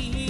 here.